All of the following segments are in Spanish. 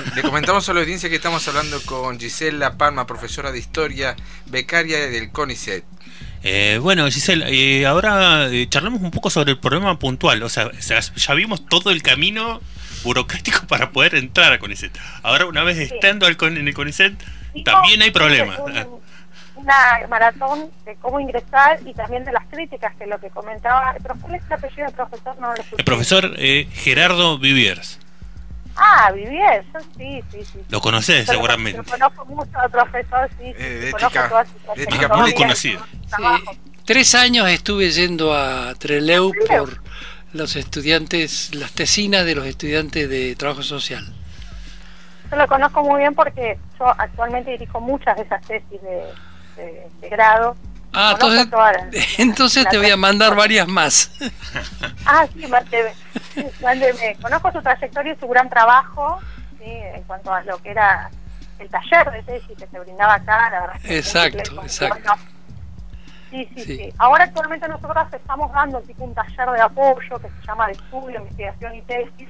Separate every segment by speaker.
Speaker 1: le comentamos a la audiencia que estamos hablando con Gisela Palma, profesora de historia, becaria del CONICET.
Speaker 2: Eh, bueno, Giselle, eh, ahora eh, charlamos un poco sobre el problema puntual. O sea, ya vimos todo el camino burocrático para poder entrar a CONICET. Ahora, una vez estando en el CONICET, también hay problemas.
Speaker 3: una maratón de cómo ingresar y también de las críticas, que lo que comentaba. ¿Pero cuál es el apellido del profesor? No lo
Speaker 2: el profesor Gerardo Viviers.
Speaker 3: Ah, Viviers, sí, sí, sí.
Speaker 2: Lo conoces seguramente.
Speaker 3: Lo conozco mucho al profesor, sí.
Speaker 1: Eh, ética, ética
Speaker 2: muy conocido.
Speaker 4: Tres años estuve yendo a Treleu por los estudiantes, las tesinas de los estudiantes de trabajo social.
Speaker 3: Yo lo conozco muy bien porque yo actualmente dirijo muchas de esas tesis de, de, grado.
Speaker 4: Ah, entonces, entonces te voy a mandar varias más.
Speaker 3: Ah, sí, mándeme. Conozco su trayectoria y su gran trabajo ¿sí? en cuanto a lo que era el taller de tesis que se brindaba acá. La verdad
Speaker 4: exacto, exacto.
Speaker 3: Sí, sí, sí, Ahora actualmente nosotros estamos dando tipo un taller de apoyo que se llama de estudio, investigación y tesis.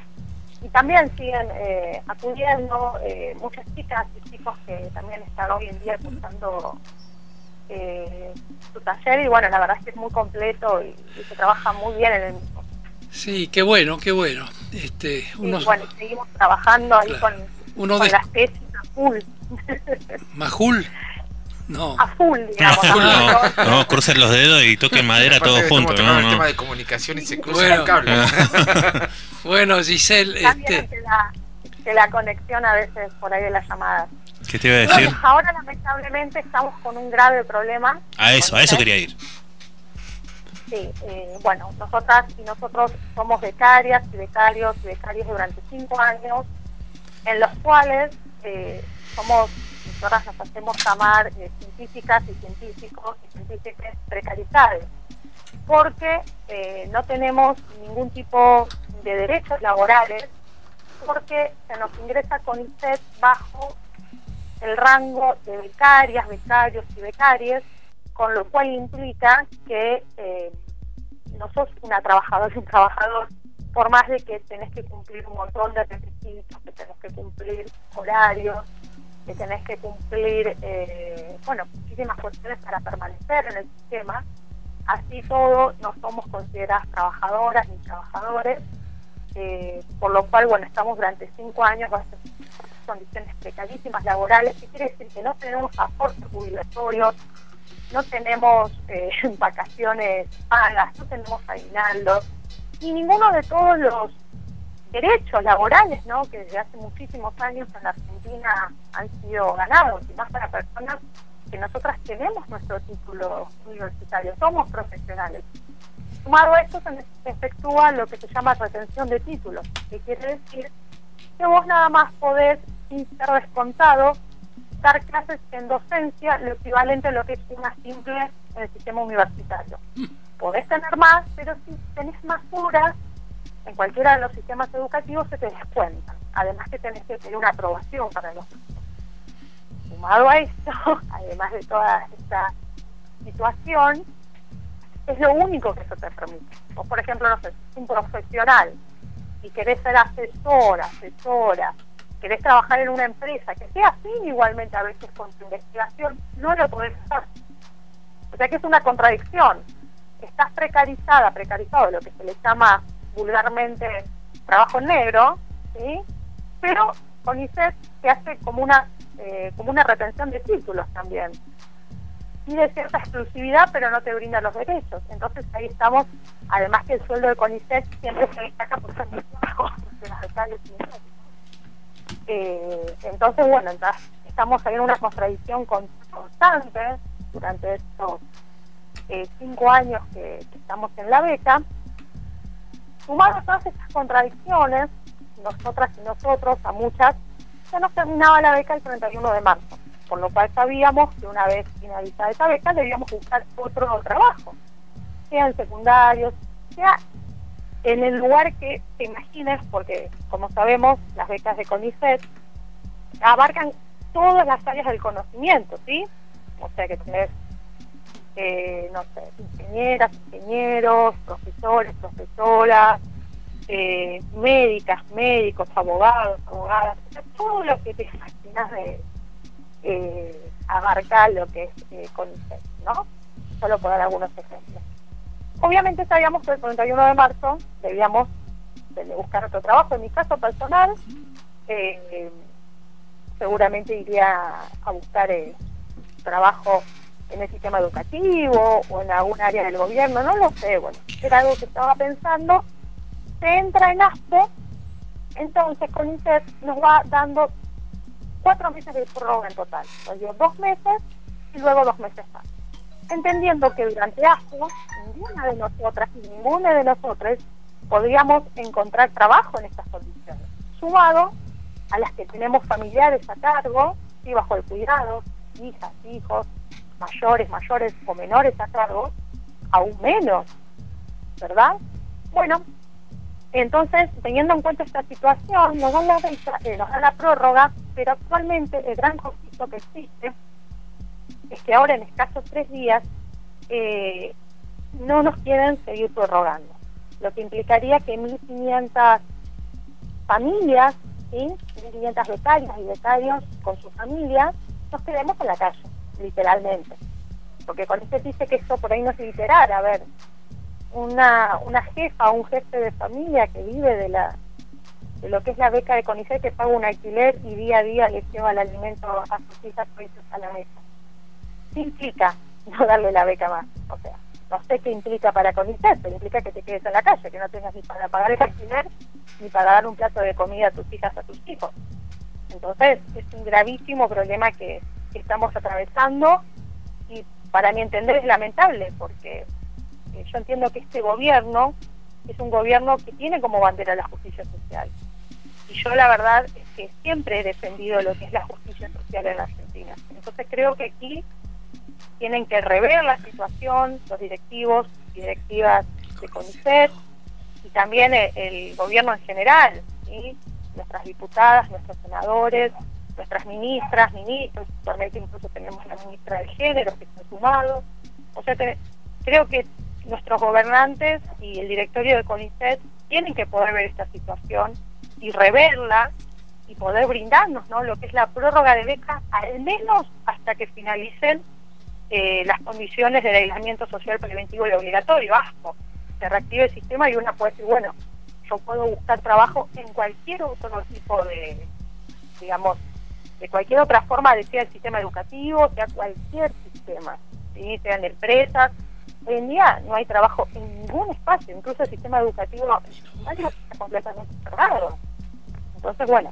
Speaker 3: Y también siguen eh, acudiendo eh, muchas chicas y chicos que también están hoy en día cursando eh, su taller. Y bueno, la verdad es que es muy completo y, se trabaja muy bien en el mismo.
Speaker 4: Sí, qué bueno, qué bueno. Este,
Speaker 3: unos... bueno, seguimos trabajando ahí con,
Speaker 4: Uno
Speaker 3: con las tesis a full.
Speaker 4: ¿Majul? No.
Speaker 3: A full, digamos.
Speaker 2: No, no, crucen los dedos y toquen madera todos juntos.
Speaker 1: No,
Speaker 2: no.
Speaker 1: el tema de comunicación y se cruzan bueno. el cable.
Speaker 4: bueno, Giselle.
Speaker 3: Este... Que, la, que la conexión a veces por ahí de las llamadas.
Speaker 2: ¿Qué te iba a decir?
Speaker 3: ahora lamentablemente estamos con un grave problema.
Speaker 2: A eso, a eso quería ir.
Speaker 3: Sí, eh, bueno, nosotras y nosotros somos becarias y becarios y becarios durante cinco años, en los cuales eh, somos nosotras nos hacemos llamar eh, científicas y científicos y científicas precarizados, porque eh, no tenemos ningún tipo de derechos laborales, porque se nos ingresa con ICET bajo el rango de becarias, becarios y becarias, con lo cual implica que eh, no sos una trabajadora y un trabajador, por más de que tenés que cumplir un montón de requisitos, que tenés que cumplir horarios, que tenés que cumplir, eh, bueno, muchísimas cuestiones para permanecer en el sistema. Así todo, no somos consideradas trabajadoras ni trabajadores, eh, por lo cual, bueno, estamos durante cinco años condiciones precarísimas laborales, que quiere decir que no tenemos aportes jubilatorios, no tenemos eh, vacaciones pagas, no tenemos aguinaldos, y ninguno de todos los derechos laborales, ¿no? que desde hace muchísimos años en la Argentina han sido ganados, y más para personas que nosotras tenemos nuestro título universitario, somos profesionales. Sumado a esto se efectúa lo que se llama retención de títulos, que quiere decir que vos nada más podés, sin ser descontado, dar clases en docencia, lo equivalente a lo que es una simple en el sistema universitario. Mm. Podés tener más, pero si tenés más horas, en cualquiera de los sistemas educativos se te descuenta. Además que tenés que tener una aprobación para los Sumado a esto, además de toda esta situación, es lo único que eso te permite. Vos, por ejemplo, no sé, un profesional y querés ser asesora, asesora, querés trabajar en una empresa que sea afín igualmente a veces con tu investigación, no lo podés hacer. O sea que es una contradicción. Estás precarizada, precarizado, lo que se le llama vulgarmente trabajo negro, ¿sí? pero con ICET se hace como una, eh, como una retención de títulos también. Tiene cierta exclusividad, pero no te brinda los derechos. Entonces ahí estamos, además que el sueldo de CONICET siempre se destaca por ser muy bajo, eh, entonces, bueno, estamos en una contradicción constante durante estos eh, cinco años que, estamos en la beca. Sumado a todas estas contradicciones, nosotras y nosotros, a muchas, ya nos terminaba la beca el 31 de marzo, por lo cual sabíamos que una vez finalizada esa beca debíamos buscar otro trabajo, sea en secundarios, sea en el lugar que te imagines, porque como sabemos, las becas de CONICET abarcan todas las áreas del conocimiento, ¿sí? O sea que tenés, eh, no sé, ingenieras, ingenieros, profesores, profesoras, eh, médicas, médicos, abogados, abogadas, todo lo que te imaginas de eh, abarcar lo que es eh, CONICET, ¿no? Solo por dar algunos ejemplos. Obviamente sabíamos que el 31 de marzo debíamos buscar otro trabajo. En mi caso personal, eh, seguramente iría a buscar eh, trabajo en el sistema educativo o en algún área del gobierno, no lo sé, bueno, era algo que estaba pensando. Se entra en ASPE, entonces con CONICET nos va dando cuatro meses de prórroga en total, o dos meses y luego dos meses más. Entendiendo que durante ASPE ninguna de nosotras ninguna de nosotros podríamos encontrar trabajo en estas condiciones, sumado a las que tenemos familiares a cargo y bajo el cuidado, hijas, hijos, mayores, mayores o menores a cargo, aún menos, ¿verdad? Bueno, entonces, teniendo en cuenta esta situación, nos dan la, eh, nos dan la prórroga, pero actualmente el gran conflicto que existe es que ahora en escasos tres días eh, no nos quieren seguir prorrogando, lo que implicaría que 1.500 familias, ¿sí? 1.500 becarias y becarios con sus familias, nos quedemos en la calle, literalmente. Porque con este dice que esto por ahí no es literal, a ver, una, una jefa o un jefe de familia que vive de la de lo que es la beca de CONICET que paga un alquiler y día a día le lleva el alimento a sus hijas a la mesa. ¿Qué implica no darle la beca más? O sea, no sé qué implica para CONICET, pero implica que te quedes en la calle, que no tengas ni para pagar el alquiler ni para dar un plato de comida a tus hijas, a tus hijos. Entonces, es un gravísimo problema que, estamos atravesando y para mi entender es lamentable porque eh, yo entiendo que este gobierno es un gobierno que tiene como bandera la justicia social. Y yo la verdad es que siempre he defendido lo que es la justicia social en Argentina. Entonces creo que aquí tienen que rever la situación, los directivos directivas de CONICET y también el, gobierno en general, nuestras diputadas, nuestros senadores, nuestras ministras, ministros, actualmente incluso tenemos la ministra de Género que está sumado. O sea, creo que nuestros gobernantes y el directorio de CONICET tienen que poder ver esta situación y reverla y poder brindarnos ¿no? lo que es la prórroga de beca, al menos hasta que finalicen eh, las condiciones del aislamiento social preventivo y obligatorio, ASPO. Se reactive el sistema y una puede decir, bueno, yo puedo buscar trabajo en cualquier otro tipo de, digamos, de cualquier otra forma, de sea el sistema educativo, sea cualquier sistema, ¿sí? sean empresas, Hoy en día no hay trabajo en ningún espacio, incluso el sistema educativo está completamente cerrado. Entonces, bueno,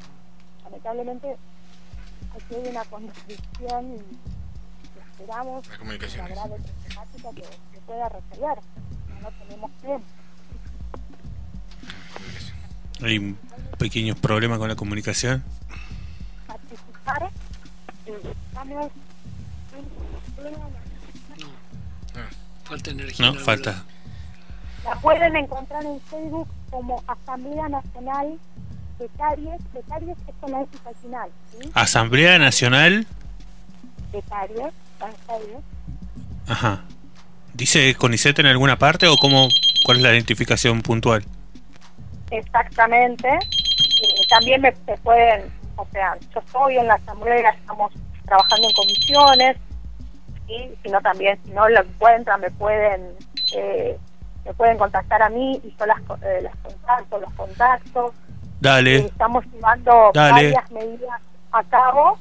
Speaker 3: lamentablemente aquí hay una contradicción esperamos la, la grave problemática que se pueda resolver. No tenemos tiempo.
Speaker 2: Hay pequeños problemas con la comunicación.
Speaker 3: Participar, estamos
Speaker 4: Falta energía.
Speaker 2: No, falta.
Speaker 3: La pueden encontrar en Facebook como Asamblea Nacional Becarios. Becarios es con la final. ¿sí?
Speaker 2: Asamblea Nacional.
Speaker 3: Becarios.
Speaker 2: Ajá. ¿Dice CONICET en alguna parte o cómo, cuál es la identificación puntual?
Speaker 3: Exactamente. Eh, también me, me, pueden, o sea, yo estoy en la asamblea, estamos trabajando en comisiones, y sino también si no lo encuentran me pueden eh, me pueden contactar a mí y yo las, eh, las contacto, los contactos.
Speaker 2: Dale.
Speaker 3: Eh, estamos llevando varias medidas a cabo.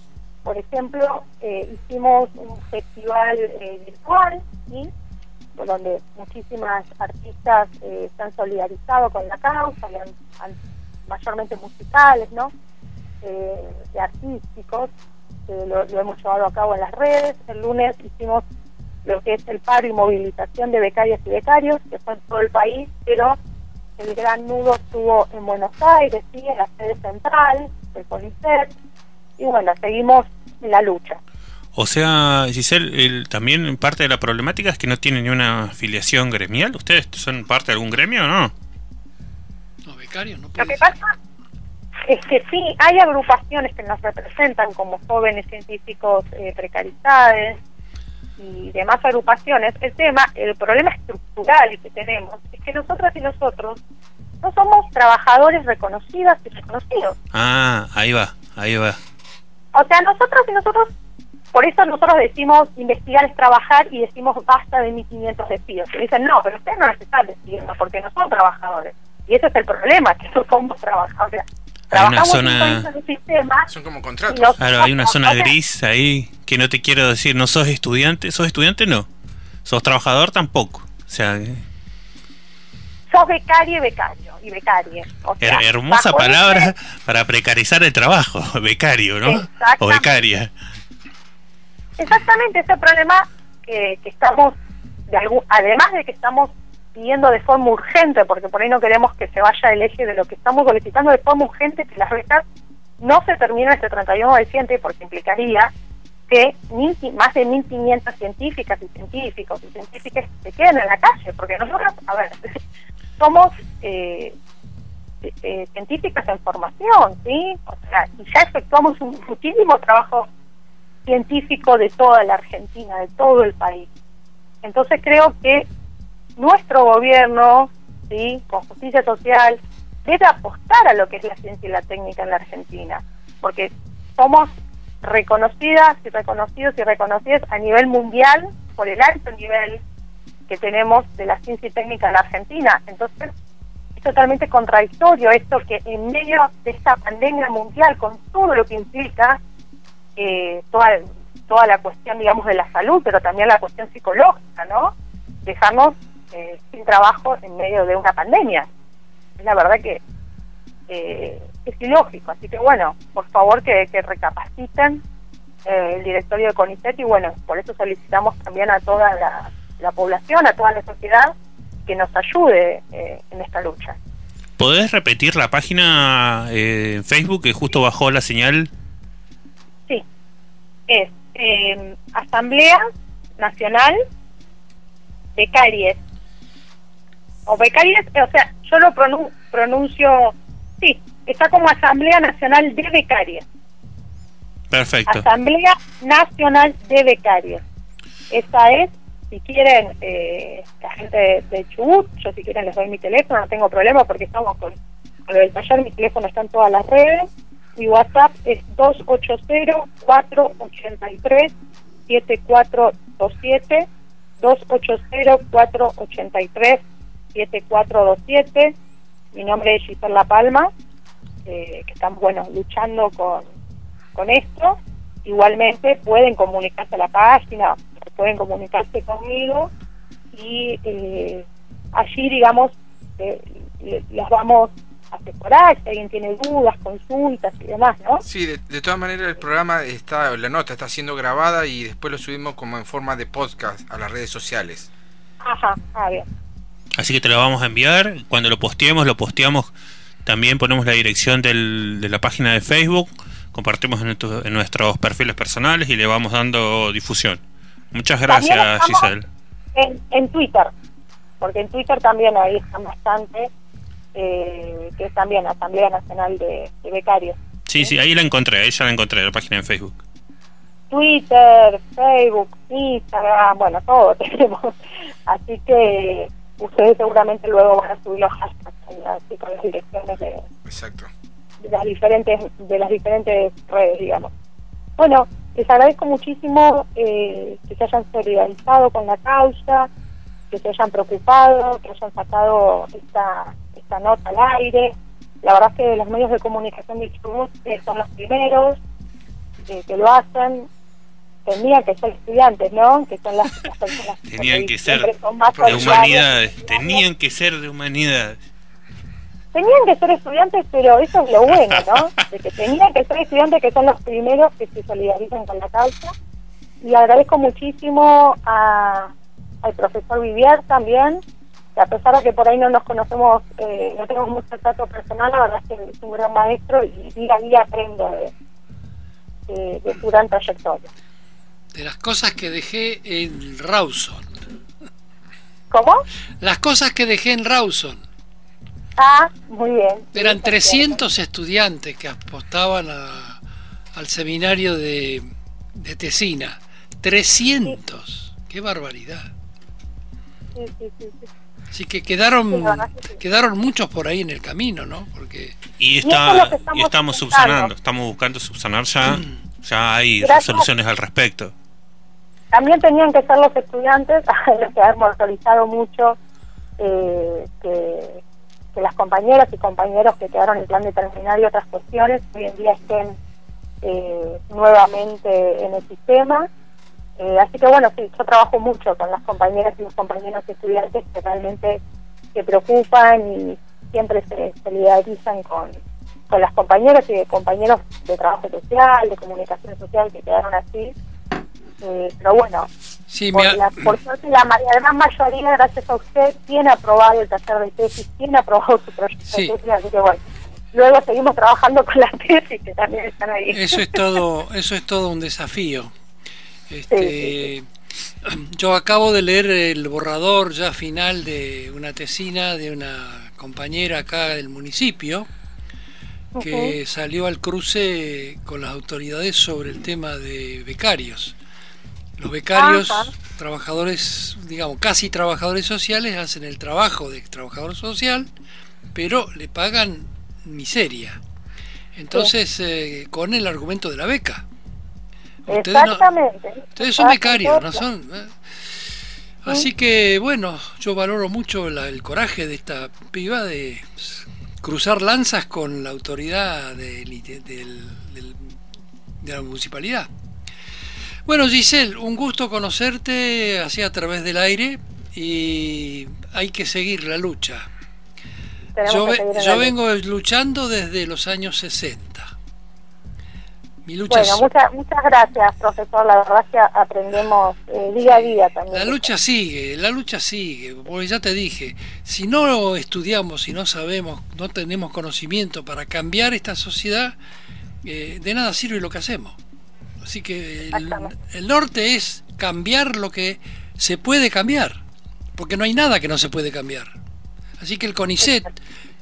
Speaker 3: Por ejemplo, hicimos un festival virtual, ¿sí? donde muchísimas artistas se han solidarizado con la causa, mayormente musicales, ¿no? de artísticos lo, hemos llevado a cabo en las redes. El lunes hicimos lo que es el paro y movilización de becarias y becarios, que fue en todo el país, pero el gran nudo estuvo en Buenos Aires, ¿sí? en la sede central del CONICET, y bueno, seguimos en la lucha.
Speaker 2: O sea, Giselle, el, también parte de la problemática es que no tienen ni una afiliación gremial. ¿Ustedes son parte de algún gremio o no?
Speaker 4: No, becarios no
Speaker 3: Lo que pasa es que sí, hay agrupaciones que nos representan como jóvenes científicos eh, precarizados y demás agrupaciones. El tema, el problema estructural que tenemos es que nosotras y nosotros no somos trabajadores reconocidas y reconocidos.
Speaker 2: Ah, ahí va, ahí va.
Speaker 3: O sea, nosotros y nosotros, por eso nosotros decimos investigar es trabajar y decimos basta de 1.500 despidos. Y dicen, no, pero ustedes no nos están despidiendo porque no son trabajadores. Y ese es el problema, que no somos trabajadores.
Speaker 2: Hay una
Speaker 3: Trabajamos
Speaker 2: zona-
Speaker 3: sistema
Speaker 1: Son como contratos.
Speaker 2: Claro, hay una zona gris ahí que no te quiero decir, no sos estudiante, sos estudiante no, sos trabajador tampoco. O sea, eh,
Speaker 3: Sos becario y becario y becarie. O sea,
Speaker 2: her- hermosa palabra
Speaker 3: ese-
Speaker 2: para precarizar el trabajo, becario, ¿no? O becaria.
Speaker 3: Exactamente, ese problema que, que estamos, de algún, además de que estamos pidiendo de forma urgente, porque por ahí no queremos que se vaya el eje de lo que estamos solicitando de forma urgente, que las becas no se terminen este 31 de diciembre, porque implicaría que mil, más de 1.500 científicas y científicos y científicas se queden en la calle, porque nosotros, a ver, somos eh, eh, científicas en formación, ¿sí? O sea, y ya efectuamos un muchísimo trabajo científico de toda la Argentina, de todo el país. Entonces creo que nuestro gobierno, ¿sí? con justicia social, debe apostar a lo que es la ciencia y la técnica en la Argentina, porque somos reconocidas y reconocidos y reconocidas a nivel mundial por el alto nivel que tenemos de la ciencia y técnica en Argentina. Entonces, es totalmente contradictorio esto que en medio de esta pandemia mundial, con todo lo que implica, eh, toda, toda la cuestión, digamos, de la salud, pero también la cuestión psicológica, ¿no? Dejarnos eh, sin trabajo en medio de una pandemia. Es la verdad que eh, es ilógico. Así que, bueno, por favor que, que recapaciten eh, el directorio de CONICET y, bueno, por eso solicitamos también a toda la, la población, a toda la sociedad, que nos ayude eh, en esta lucha.
Speaker 2: ¿Podés repetir la página eh, en Facebook que justo bajó la señal?
Speaker 3: Sí, es eh, Asamblea Nacional Becaries. O Becaries, o sea, yo lo pronun- pronuncio, sí, está como Asamblea Nacional de Becarias.
Speaker 2: Perfecto.
Speaker 3: Asamblea Nacional de Becarios. Esa es, si quieren, eh, la gente de, Chubut, yo si quieren les doy mi teléfono, no tengo problema porque estamos con, con del taller, mi teléfono está en todas las redes. Mi WhatsApp es 280-483-7427. 280-483-7427. Mi nombre es Gisela Palma, eh, que están, bueno, luchando con, con esto. Igualmente pueden comunicarse a la página, pueden comunicarse conmigo y eh, allí, digamos, eh, le- las vamos a asesorar si alguien tiene dudas, consultas y demás, ¿no?
Speaker 1: Sí, de, de todas maneras el programa está, la nota está siendo grabada y después lo subimos como en forma de podcast a las redes sociales.
Speaker 3: Ajá, ah, bien.
Speaker 2: Así que te lo vamos a enviar. Cuando lo posteemos, lo posteamos. También ponemos la dirección del- de la página de Facebook. Compartimos en, nuestro- en nuestros perfiles personales y le vamos dando difusión. Muchas gracias, Giselle.
Speaker 3: En, en Twitter, porque en Twitter también ahí están bastante, eh, que es también Asamblea Nacional de, de Becarios.
Speaker 2: Sí, sí, ahí la encontré. Ahí ya la encontré, la página de Facebook.
Speaker 3: Twitter, Facebook, Instagram, bueno, todo tenemos. Así que ustedes seguramente luego van a subir los hashtags así con las direcciones de,
Speaker 1: Exacto.
Speaker 3: de las diferentes de las diferentes redes, digamos. Bueno, les agradezco muchísimo eh, que se hayan solidarizado con la causa, que se hayan preocupado, que hayan sacado esta, esta nota al aire. La verdad es que los medios de comunicación de Chubut eh, son los primeros eh, que lo hacen. Tendrían que ser estudiantes, ¿no? Que son las, las personas
Speaker 2: Tenían que ser
Speaker 3: son más
Speaker 2: De humanidades. Tenían que ser de humanidades.
Speaker 3: Tenían que ser estudiantes, pero eso es lo bueno, ¿no? De que tenían que ser estudiantes que son los primeros que se solidarizan con la causa. Y agradezco muchísimo a, al profesor Vivier también, que a pesar de que por ahí no nos conocemos, eh, no tenemos mucho trato personal, la verdad es que es un gran maestro y día a día aprendo de, de, de su gran trayectoria.
Speaker 4: De las cosas que dejé en Rawson.
Speaker 3: ¿Cómo?
Speaker 4: Las cosas que dejé en Rawson.
Speaker 3: Ah, muy bien.
Speaker 4: Eran
Speaker 3: Sí,
Speaker 4: 300 estudiantes que apostaban a- al seminario de, de Tesina. 300. Qué barbaridad.
Speaker 3: Sí, sí, sí, sí.
Speaker 4: Así que quedaron, quedaron muchos por ahí en el camino, ¿no? Porque
Speaker 2: y, está, y, estamos subsanando, estamos buscando subsanar ya, ya hay soluciones al respecto.
Speaker 3: También tenían que ser los estudiantes, los que hemos actualizado mucho, eh, que, las compañeras y compañeros que quedaron en plan de terminar y otras cuestiones hoy en día estén eh, nuevamente en el sistema. Eh, así que bueno, sí, yo trabajo mucho con las compañeras y los compañeros estudiantes que realmente se preocupan y siempre se solidarizan con, con las compañeras y compañeros de trabajo social, de comunicación social que quedaron así. Eh, pero bueno, por, la, por suerte la, gran mayoría, gracias a usted, tiene aprobado el taller de tesis, tiene aprobado su proyecto de tesis, así que bueno. Luego seguimos trabajando con las tesis que también están ahí.
Speaker 4: Eso es todo, eso es todo un desafío. Este, yo acabo de leer el borrador ya final de una tesina de una compañera acá del municipio que salió al cruce con las autoridades sobre el tema de becarios. Los becarios, trabajadores, digamos, casi trabajadores sociales, hacen el trabajo de trabajador social, pero le pagan miseria. Entonces, eh, con el argumento de la beca.
Speaker 3: Exactamente.
Speaker 4: ustedes son becarios, ¿no son? ¿Eh? Así que, bueno, yo valoro mucho el coraje de esta piba de cruzar lanzas con la autoridad de, de la municipalidad. Bueno, Giselle, un gusto conocerte así a través del aire y hay que seguir la lucha. Yo, yo vengo luchando desde los años 60
Speaker 3: bueno, muchas, muchas gracias, profesor. La verdad es que aprendemos eh, día a día también.
Speaker 4: La lucha sigue, la lucha sigue. Porque ya te dije, si no estudiamos, si no sabemos, no tenemos conocimiento para cambiar esta sociedad, eh, de nada sirve lo que hacemos. Así que el, norte es cambiar lo que se puede cambiar, porque no hay nada que no se puede cambiar. Así que el CONICET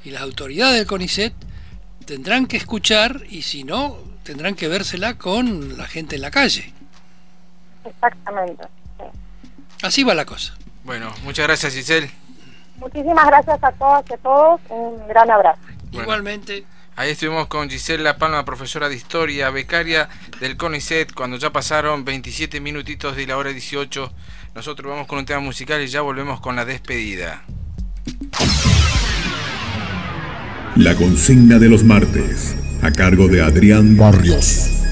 Speaker 4: y las autoridades del CONICET tendrán que escuchar y si no, tendrán que vérsela con la gente en la calle.
Speaker 3: Exactamente.
Speaker 4: Así va la cosa.
Speaker 1: Bueno, muchas gracias Giselle.
Speaker 3: Muchísimas gracias a todas y a todos. Un gran abrazo.
Speaker 4: Igualmente.
Speaker 1: Ahí estuvimos con Giselle La Palma, profesora de historia, becaria del CONICET, cuando ya pasaron 27 minutitos de la hora 18. Nosotros vamos con un tema musical y ya volvemos con la despedida.
Speaker 5: La consigna de los martes a cargo de Adrián Barrios.